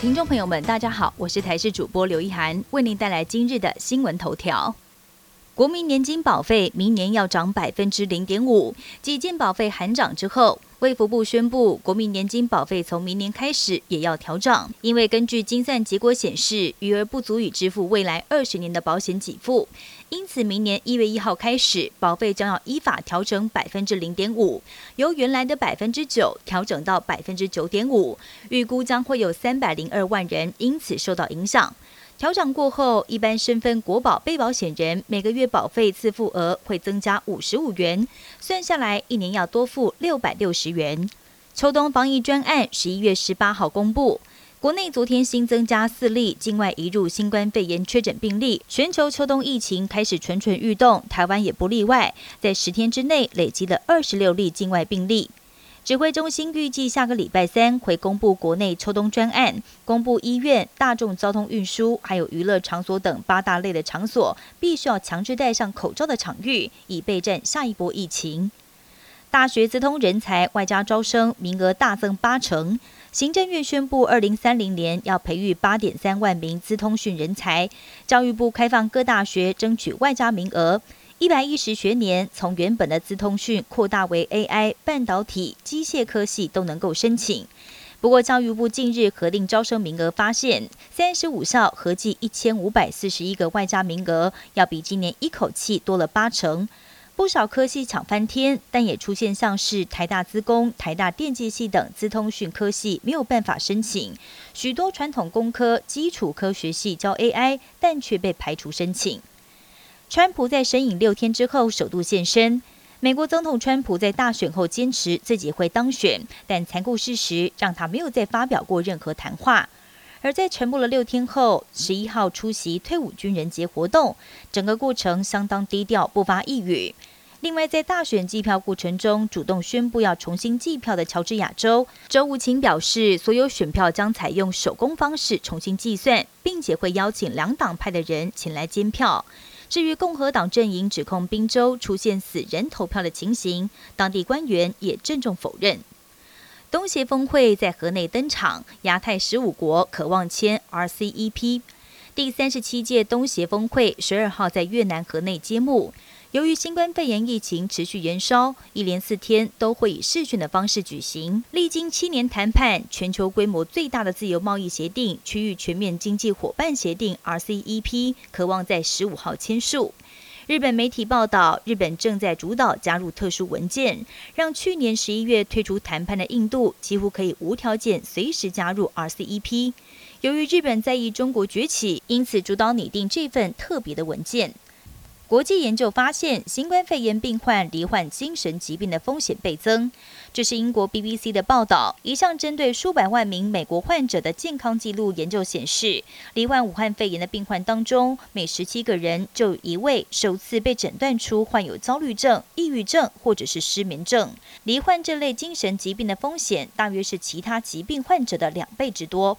听众朋友们，大家好，我是台视主播刘一涵，为您带来今日的新闻头条。国民年金保费明年要涨百分之零点五，几件保费喊涨之后，卫福部宣布，国民年金保费从明年开始也要调涨，因为根据精算结果显示，余额不足以支付未来二十年的保险给付，因此明年一月一号开始，保费将要依法调整百分之零点五，由原来的百分之九调整到百分之九点五，预估将会有三百零二万人因此受到影响。调整过后，一般身份国保被保险人每个月保费自付额会增加五十五元，算下来一年要多付六百六十元。秋冬防疫专案十一月十八号公布，国内昨天新增加四例境外移入新冠肺炎确诊病例，全球秋冬疫情开始蠢蠢欲动，台湾也不例外，在十天之内累积了二十六例境外病例。指挥中心预计下个礼拜三会公布国内秋冬专案，公布医院、大众交通运输还有娱乐场所等八大类的场所必须要强制戴上口罩的场域，以备战下一波疫情。大学资通人才外加招生名额大增八成，行政院宣布二零三零年要培育八点三万名资通讯人才，教育部开放各大学争取外加名额。一百一十学年，从原本的资通讯扩大为 AI、半导体、机械科系都能够申请。不过，教育部近日核定招生名额，发现三十五校合计一千五百四十一个外加名额，要比今年一口气多了八成。不少科系抢翻天，但也出现像是台大资工、台大电机系等资通讯科系没有办法申请。许多传统工科、基础科学系教 AI，但却被排除申请。川普在身影六天之后首度现身。美国总统川普在大选后坚持自己会当选，但残酷事实让他没有再发表过任何谈话。而在沉默了六天后，十一号出席退伍军人节活动，整个过程相当低调，不发一语。另外，在大选计票过程中主动宣布要重新计票的乔治亚州，周务清表示，所有选票将采用手工方式重新计算，并且会邀请两党派的人前来监票。至于共和党阵营指控宾州出现死人投票的情形，当地官员也郑重否认。东协峰会在河内登场，亚太十五国渴望签 RCEP。第三十七届东协峰会十二号在越南河内揭幕。由于新冠肺炎疫情持续延烧，一连四天都会以视讯的方式举行。历经七年谈判，全球规模最大的自由贸易协定——区域全面经济伙伴协定 （RCEP） 渴望在十五号签署。日本媒体报道，日本正在主导加入特殊文件，让去年十一月退出谈判的印度几乎可以无条件随时加入 RCEP。由于日本在意中国崛起，因此主导拟定这份特别的文件。国际研究发现，新冠肺炎病患罹患精神疾病的风险倍增。这是英国 BBC 的报道。一项针对数百万名美国患者的健康记录研究显示，罹患武汉肺炎的病患当中，每十七个人就有一位首次被诊断出患有焦虑症、抑郁症或者是失眠症。罹患这类精神疾病的风险，大约是其他疾病患者的两倍之多。